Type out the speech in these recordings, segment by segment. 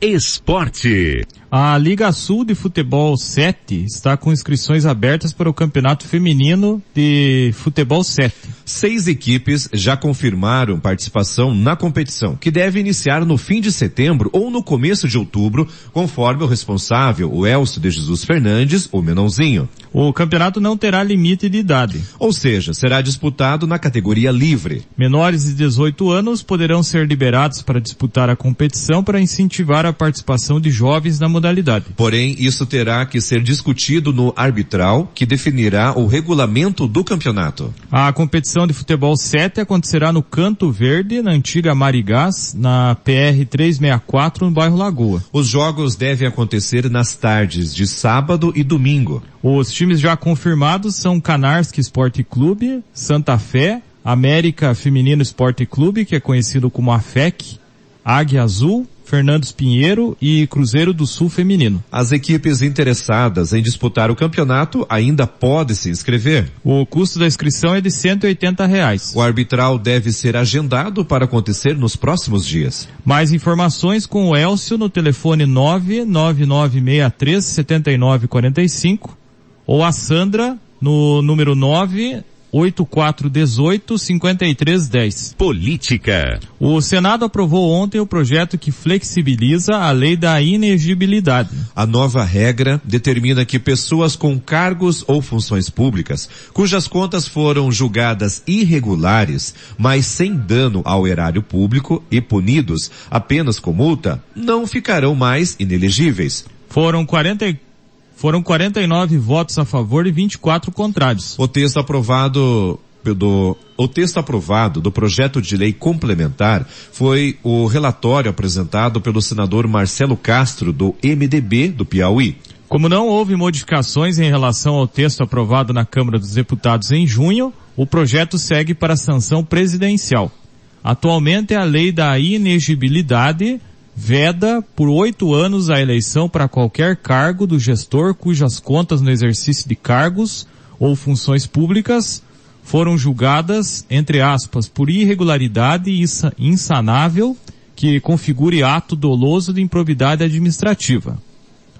Esporte. A Liga Sul de Futebol 7 está com inscrições abertas para o Campeonato Feminino de Futebol 7. Seis equipes já confirmaram participação na competição, que deve iniciar no fim de setembro ou no começo de outubro, conforme o responsável, o Elcio de Jesus Fernandes, o Menãozinho. O campeonato não terá limite de idade. Ou seja, será disputado na categoria livre. Menores de 18 anos poderão ser liberados para disputar a competição para incentivar a participação de jovens na modalidade. Porém, isso terá que ser discutido no arbitral, que definirá o regulamento do campeonato. A competição de futebol 7 acontecerá no Canto Verde, na antiga Marigás, na PR 364, no bairro Lagoa. Os jogos devem acontecer nas tardes de sábado e domingo. Os times já confirmados são Canarski Esporte Clube, Santa Fé, América Feminino Esporte Clube, que é conhecido como AFEC, Águia Azul, Fernandes Pinheiro e Cruzeiro do Sul Feminino. As equipes interessadas em disputar o campeonato ainda podem se inscrever. O custo da inscrição é de 180 reais. O arbitral deve ser agendado para acontecer nos próximos dias. Mais informações com o Elcio no telefone 99963 7945 ou a Sandra no número 9 8418 5310. Política. O Senado aprovou ontem o projeto que flexibiliza a lei da inegibilidade. A nova regra determina que pessoas com cargos ou funções públicas, cujas contas foram julgadas irregulares, mas sem dano ao erário público e punidos apenas com multa, não ficarão mais inelegíveis. Foram 44 foram 49 votos a favor e 24 contrários. O texto aprovado do, o texto aprovado do projeto de lei complementar foi o relatório apresentado pelo senador Marcelo Castro do MDB do Piauí. Como não houve modificações em relação ao texto aprovado na Câmara dos Deputados em junho, o projeto segue para a sanção presidencial. Atualmente a lei da inegibilidade veda por oito anos a eleição para qualquer cargo do gestor cujas contas no exercício de cargos ou funções públicas foram julgadas, entre aspas, por irregularidade insanável que configure ato doloso de improbidade administrativa.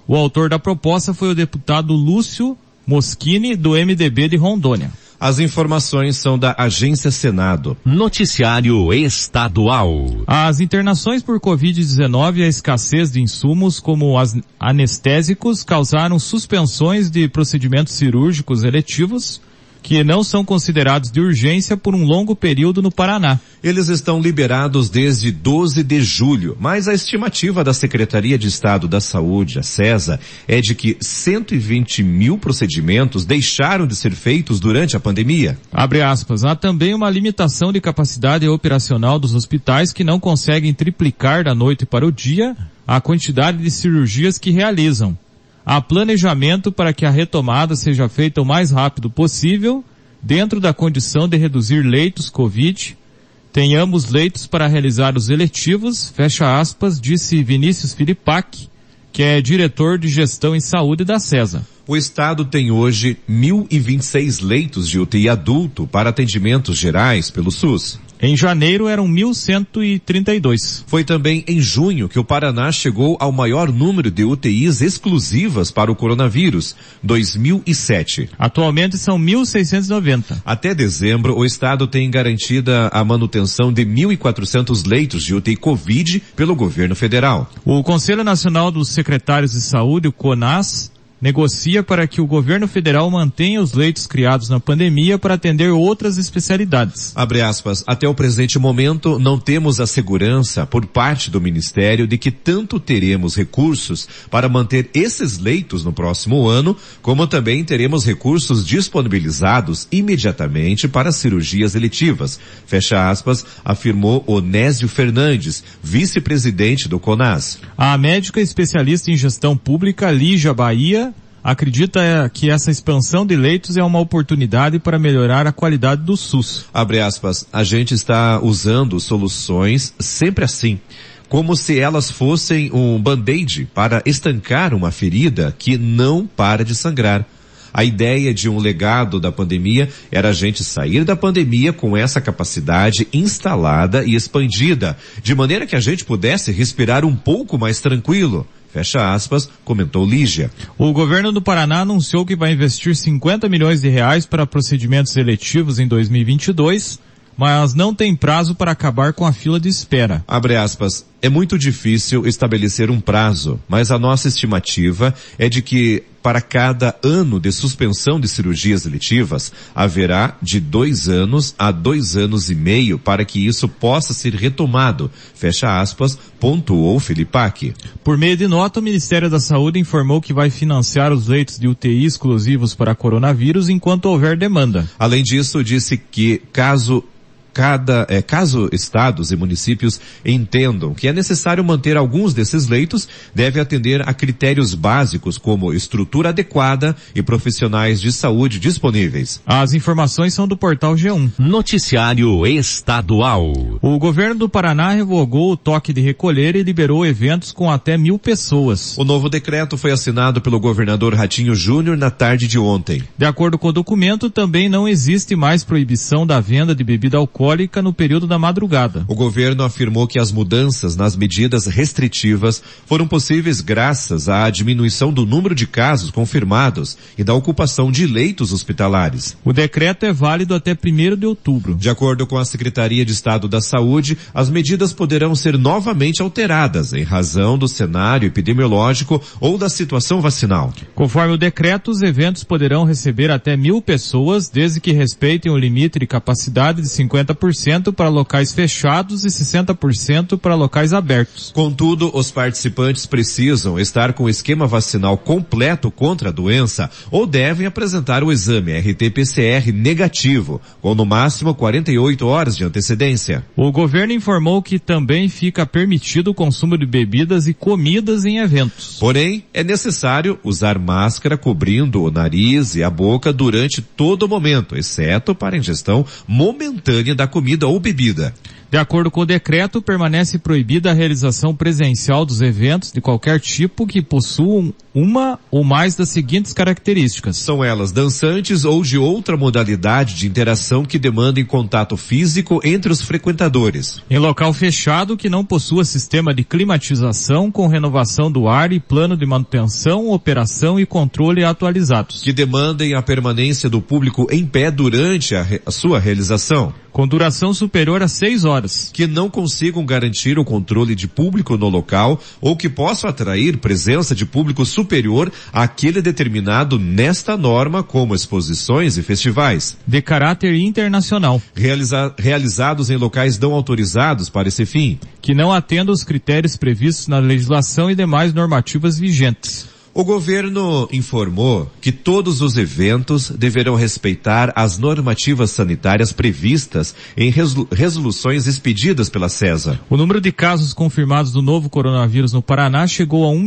O autor da proposta foi o deputado Lúcio Moschini, do MDB de Rondônia. As informações são da Agência Senado. Noticiário Estadual. As internações por Covid-19 e a escassez de insumos como as anestésicos causaram suspensões de procedimentos cirúrgicos eletivos, que não são considerados de urgência por um longo período no Paraná. Eles estão liberados desde 12 de julho, mas a estimativa da Secretaria de Estado da Saúde, a CESA, é de que 120 mil procedimentos deixaram de ser feitos durante a pandemia. Abre aspas. Há também uma limitação de capacidade operacional dos hospitais que não conseguem triplicar da noite para o dia a quantidade de cirurgias que realizam. Há planejamento para que a retomada seja feita o mais rápido possível, dentro da condição de reduzir leitos Covid. Tenhamos leitos para realizar os eletivos, fecha aspas, disse Vinícius Filipac, que é diretor de gestão em saúde da CESA. O estado tem hoje 1.026 leitos de UTI adulto para atendimentos gerais pelo SUS. Em janeiro eram 1.132. Foi também em junho que o Paraná chegou ao maior número de UTIs exclusivas para o coronavírus, 2007. Atualmente são 1.690. Até dezembro, o estado tem garantida a manutenção de 1.400 leitos de UTI Covid pelo governo federal. O Conselho Nacional dos Secretários de Saúde, o CONAS, negocia para que o governo federal mantenha os leitos criados na pandemia para atender outras especialidades. Abre aspas, até o presente momento não temos a segurança por parte do Ministério de que tanto teremos recursos para manter esses leitos no próximo ano, como também teremos recursos disponibilizados imediatamente para cirurgias eletivas. Fecha aspas, afirmou Onésio Fernandes, vice-presidente do CONAS. A médica especialista em gestão pública Lígia Bahia acredita que essa expansão de leitos é uma oportunidade para melhorar a qualidade do SUS. Abre aspas, a gente está usando soluções sempre assim como se elas fossem um band-aid para estancar uma ferida que não para de sangrar. A ideia de um legado da pandemia era a gente sair da pandemia com essa capacidade instalada e expandida, de maneira que a gente pudesse respirar um pouco mais tranquilo. Fecha aspas, comentou Lígia. O governo do Paraná anunciou que vai investir 50 milhões de reais para procedimentos eletivos em 2022 mas não tem prazo para acabar com a fila de espera. Abre aspas. É muito difícil estabelecer um prazo, mas a nossa estimativa é de que para cada ano de suspensão de cirurgias eletivas, haverá de dois anos a dois anos e meio para que isso possa ser retomado. Fecha aspas, pontuou Filipac. Por meio de nota, o Ministério da Saúde informou que vai financiar os leitos de UTI exclusivos para coronavírus enquanto houver demanda. Além disso, disse que caso cada, é, caso estados e municípios entendam que é necessário manter alguns desses leitos, deve atender a critérios básicos como estrutura adequada e profissionais de saúde disponíveis. As informações são do portal G1. Noticiário Estadual. O governo do Paraná revogou o toque de recolher e liberou eventos com até mil pessoas. O novo decreto foi assinado pelo governador Ratinho Júnior na tarde de ontem. De acordo com o documento, também não existe mais proibição da venda de bebida alcoólica alcoólica no período da madrugada. O governo afirmou que as mudanças nas medidas restritivas foram possíveis graças à diminuição do número de casos confirmados e da ocupação de leitos hospitalares. O decreto é válido até 1 de outubro. De acordo com a Secretaria de Estado da Saúde, as medidas poderão ser novamente alteradas em razão do cenário epidemiológico ou da situação vacinal. Conforme o decreto, os eventos poderão receber até mil pessoas, desde que respeitem o limite de capacidade de 50 50% para locais fechados e 60% para locais abertos. Contudo, os participantes precisam estar com o esquema vacinal completo contra a doença ou devem apresentar o exame RT-PCR negativo, com no máximo 48 horas de antecedência. O governo informou que também fica permitido o consumo de bebidas e comidas em eventos. Porém, é necessário usar máscara cobrindo o nariz e a boca durante todo o momento, exceto para ingestão momentânea da comida ou bebida. De acordo com o decreto, permanece proibida a realização presencial dos eventos de qualquer tipo que possuam uma ou mais das seguintes características. São elas dançantes ou de outra modalidade de interação que demandem contato físico entre os frequentadores. Em local fechado que não possua sistema de climatização com renovação do ar e plano de manutenção, operação e controle atualizados. Que demandem a permanência do público em pé durante a, re a sua realização com duração superior a seis horas. Que não consigam garantir o controle de público no local ou que possam atrair presença de público superior àquele determinado nesta norma, como exposições e festivais. De caráter internacional. Realiza realizados em locais não autorizados para esse fim. Que não atendam os critérios previstos na legislação e demais normativas vigentes. O governo informou que todos os eventos deverão respeitar as normativas sanitárias previstas em resoluções expedidas pela CESA. O número de casos confirmados do novo coronavírus no Paraná chegou a 1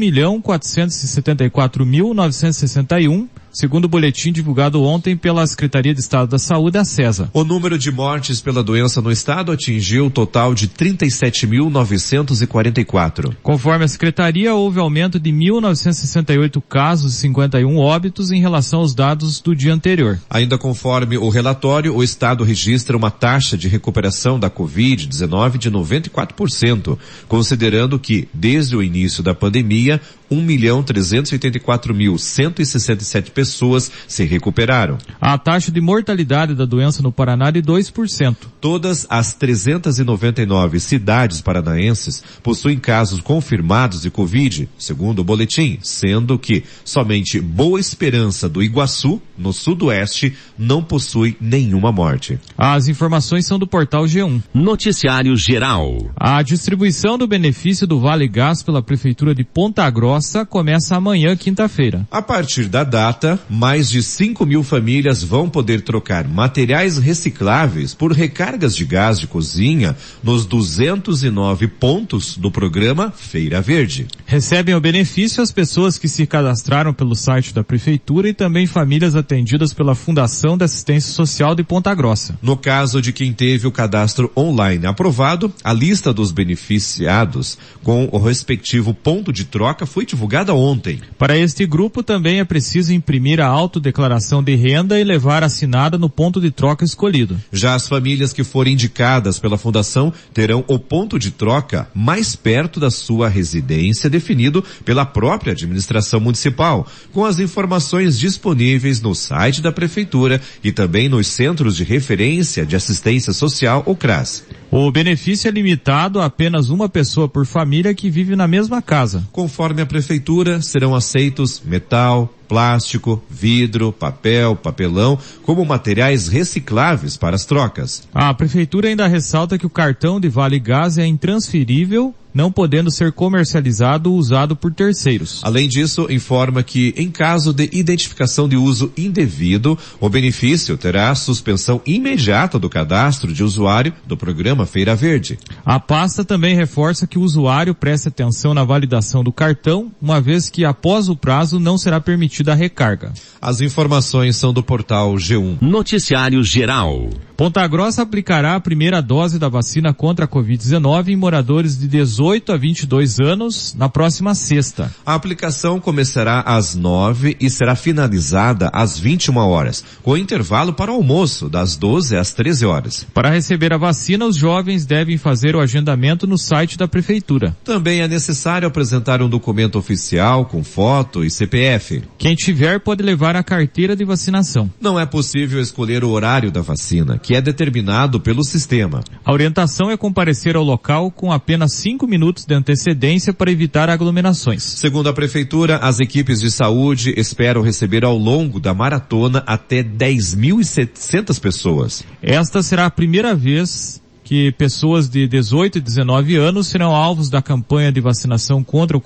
milhão 474 mil 961 segundo o boletim divulgado ontem pela Secretaria de Estado da Saúde, a CESA. O número de mortes pela doença no estado atingiu o total de 37.944. Conforme a Secretaria, houve aumento de 1.968 casos e 51 óbitos em relação aos dados do dia anterior. Ainda conforme o relatório, o estado registra uma taxa de recuperação da Covid-19 de 94%, considerando que, desde o início da pandemia, 1 milhão 384 mil 167 pessoas se recuperaram. A taxa de mortalidade da doença no Paraná é de 2%. Todas as 399 cidades paranaenses possuem casos confirmados de Covid, segundo o boletim, sendo que somente Boa Esperança do Iguaçu, no sudoeste, não possui nenhuma morte. As informações são do portal G1. Noticiário Geral. A distribuição do benefício do Vale Gás pela Prefeitura de Ponta Grossa começa amanhã, quinta-feira. A partir da data, mais de 5 mil famílias vão poder trocar materiais recicláveis por recargas de gás de cozinha nos 209 pontos do programa Feira Verde. Recebem o benefício as pessoas que se cadastraram pelo site da Prefeitura e também famílias atendidas pela Fundação de Assistência Social de Ponta Grossa. No caso de quem teve o cadastro online aprovado, a lista dos beneficiados com o respectivo ponto de troca foi divulgada ontem. Para este grupo também é preciso imprimir a autodeclaração de renda e levar assinada no ponto de troca escolhido. Já as famílias que forem indicadas pela Fundação terão o ponto de troca mais perto da sua residência definido pela própria administração municipal, com as informações disponíveis no site da prefeitura e também nos centros de referência de assistência social ou CRAS. O benefício é limitado a apenas uma pessoa por família que vive na mesma casa. Conforme a prefeitura, serão aceitos metal, plástico, vidro, papel, papelão, como materiais recicláveis para as trocas. A prefeitura ainda ressalta que o cartão de Vale Gás é intransferível não podendo ser comercializado ou usado por terceiros. Além disso, informa que, em caso de identificação de uso indevido, o benefício terá suspensão imediata do cadastro de usuário do programa Feira Verde. A pasta também reforça que o usuário preste atenção na validação do cartão, uma vez que após o prazo não será permitida a recarga. As informações são do portal G1. Noticiário Geral. Ponta Grossa aplicará a primeira dose da vacina contra a Covid-19 em moradores de 18 a 22 anos na próxima sexta. A aplicação começará às 9 e será finalizada às 21 horas, com intervalo para o almoço das 12 às 13 horas. Para receber a vacina, os jovens devem fazer o agendamento no site da prefeitura. Também é necessário apresentar um documento oficial com foto e CPF. Quem tiver pode levar a carteira de vacinação. Não é possível escolher o horário da vacina, que é determinado pelo sistema. A orientação é comparecer ao local com apenas cinco minutos de antecedência para evitar aglomerações. Segundo a prefeitura, as equipes de saúde esperam receber ao longo da maratona até 10.700 pessoas. Esta será a primeira vez que pessoas de 18 e 19 anos serão alvos da campanha de vacinação contra o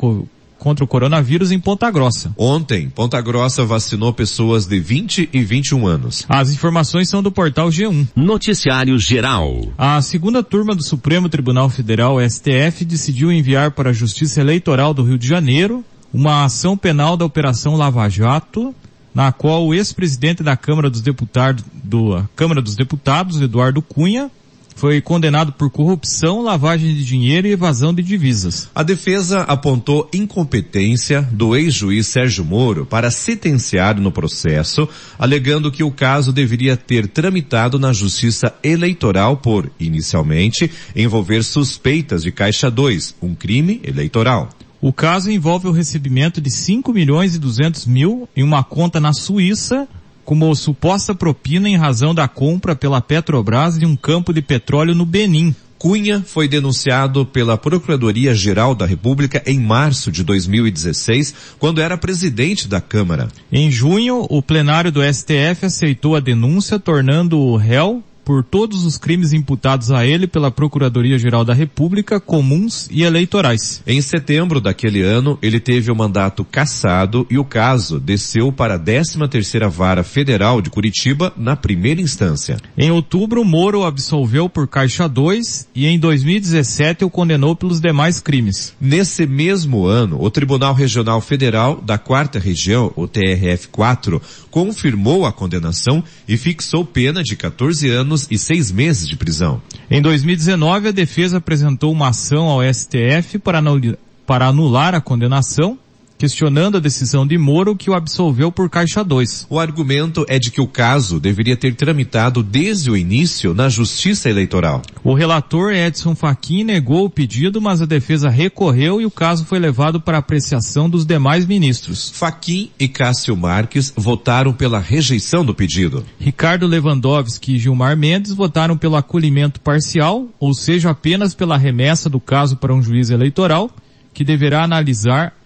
contra o coronavírus em Ponta Grossa. Ontem, Ponta Grossa vacinou pessoas de 20 e 21 anos. As informações são do portal G1. Noticiário Geral. A segunda turma do Supremo Tribunal Federal, STF, decidiu enviar para a Justiça Eleitoral do Rio de Janeiro uma ação penal da Operação Lava Jato, na qual o ex-presidente da Câmara dos Deputados, do Câmara dos Deputados, Eduardo Cunha, foi condenado por corrupção, lavagem de dinheiro e evasão de divisas. A defesa apontou incompetência do ex-juiz Sérgio Moro para sentenciar no processo, alegando que o caso deveria ter tramitado na Justiça Eleitoral por, inicialmente, envolver suspeitas de Caixa 2, um crime eleitoral. O caso envolve o recebimento de 5 milhões e 200 mil em uma conta na Suíça como suposta propina em razão da compra pela Petrobras de um campo de petróleo no Benin. Cunha foi denunciado pela Procuradoria-Geral da República em março de 2016, quando era presidente da Câmara. Em junho, o plenário do STF aceitou a denúncia, tornando o réu por todos os crimes imputados a ele pela Procuradoria-Geral da República, comuns e eleitorais. Em setembro daquele ano, ele teve o mandato cassado e o caso desceu para a 13ª Vara Federal de Curitiba na primeira instância. Em outubro, Moro absolveu por Caixa 2 e em 2017 o condenou pelos demais crimes. Nesse mesmo ano, o Tribunal Regional Federal da Quarta Região, o TRF4, confirmou a condenação e fixou pena de 14 anos e seis meses de prisão. Em 2019, a defesa apresentou uma ação ao STF para anular a condenação, questionando a decisão de Moro que o absolveu por Caixa 2. O argumento é de que o caso deveria ter tramitado desde o início na Justiça Eleitoral. O relator Edson Fachin negou o pedido, mas a defesa recorreu e o caso foi levado para apreciação dos demais ministros. Fachin e Cássio Marques votaram pela rejeição do pedido. Ricardo Lewandowski e Gilmar Mendes votaram pelo acolhimento parcial, ou seja, apenas pela remessa do caso para um juiz eleitoral, que deverá analisar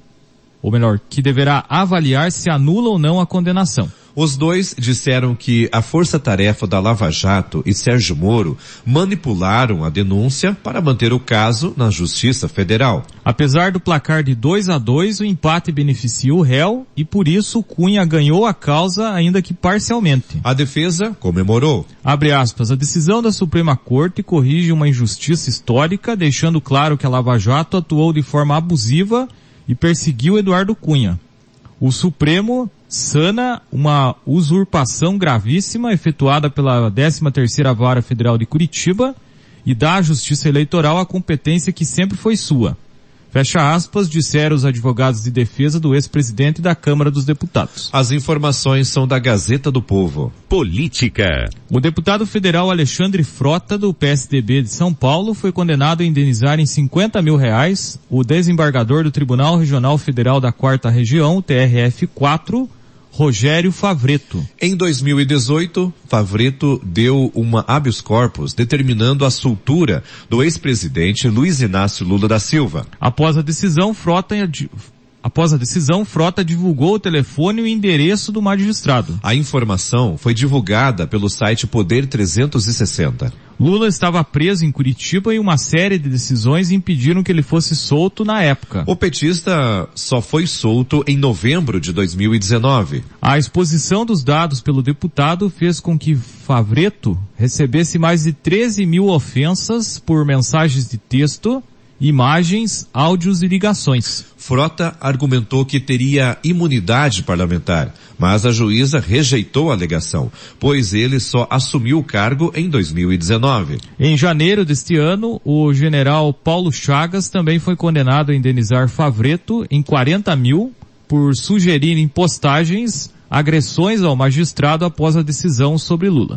ou melhor, que deverá avaliar se anula ou não a condenação. Os dois disseram que a força-tarefa da Lava Jato e Sérgio Moro manipularam a denúncia para manter o caso na Justiça Federal. Apesar do placar de 2 a 2, o empate beneficia o réu e por isso Cunha ganhou a causa ainda que parcialmente. A defesa comemorou. Abre aspas, a decisão da Suprema Corte corrige uma injustiça histórica, deixando claro que a Lava Jato atuou de forma abusiva e perseguiu Eduardo Cunha. O Supremo sana uma usurpação gravíssima efetuada pela 13ª Vara Federal de Curitiba e dá à Justiça Eleitoral a competência que sempre foi sua. Fecha aspas, disseram os advogados de defesa do ex-presidente da Câmara dos Deputados. As informações são da Gazeta do Povo. Política. O deputado federal Alexandre Frota, do PSDB de São Paulo, foi condenado a indenizar em 50 mil reais o desembargador do Tribunal Regional Federal da Quarta Região, TRF-4, Rogério Favreto. Em 2018, Favreto deu uma habeas corpus determinando a soltura do ex-presidente Luiz Inácio Lula da Silva. Após a decisão, Frota Após a decisão, Frota divulgou o telefone e o endereço do magistrado. A informação foi divulgada pelo site Poder 360. Lula estava preso em Curitiba e uma série de decisões impediram que ele fosse solto na época. O petista só foi solto em novembro de 2019. A exposição dos dados pelo deputado fez com que Favreto recebesse mais de 13 mil ofensas por mensagens de texto imagens, áudios e ligações. Frota argumentou que teria imunidade parlamentar, mas a juíza rejeitou a alegação, pois ele só assumiu o cargo em 2019. Em janeiro deste ano, o general Paulo Chagas também foi condenado a indenizar Favreto em 40 mil por sugerir em postagens agressões ao magistrado após a decisão sobre Lula.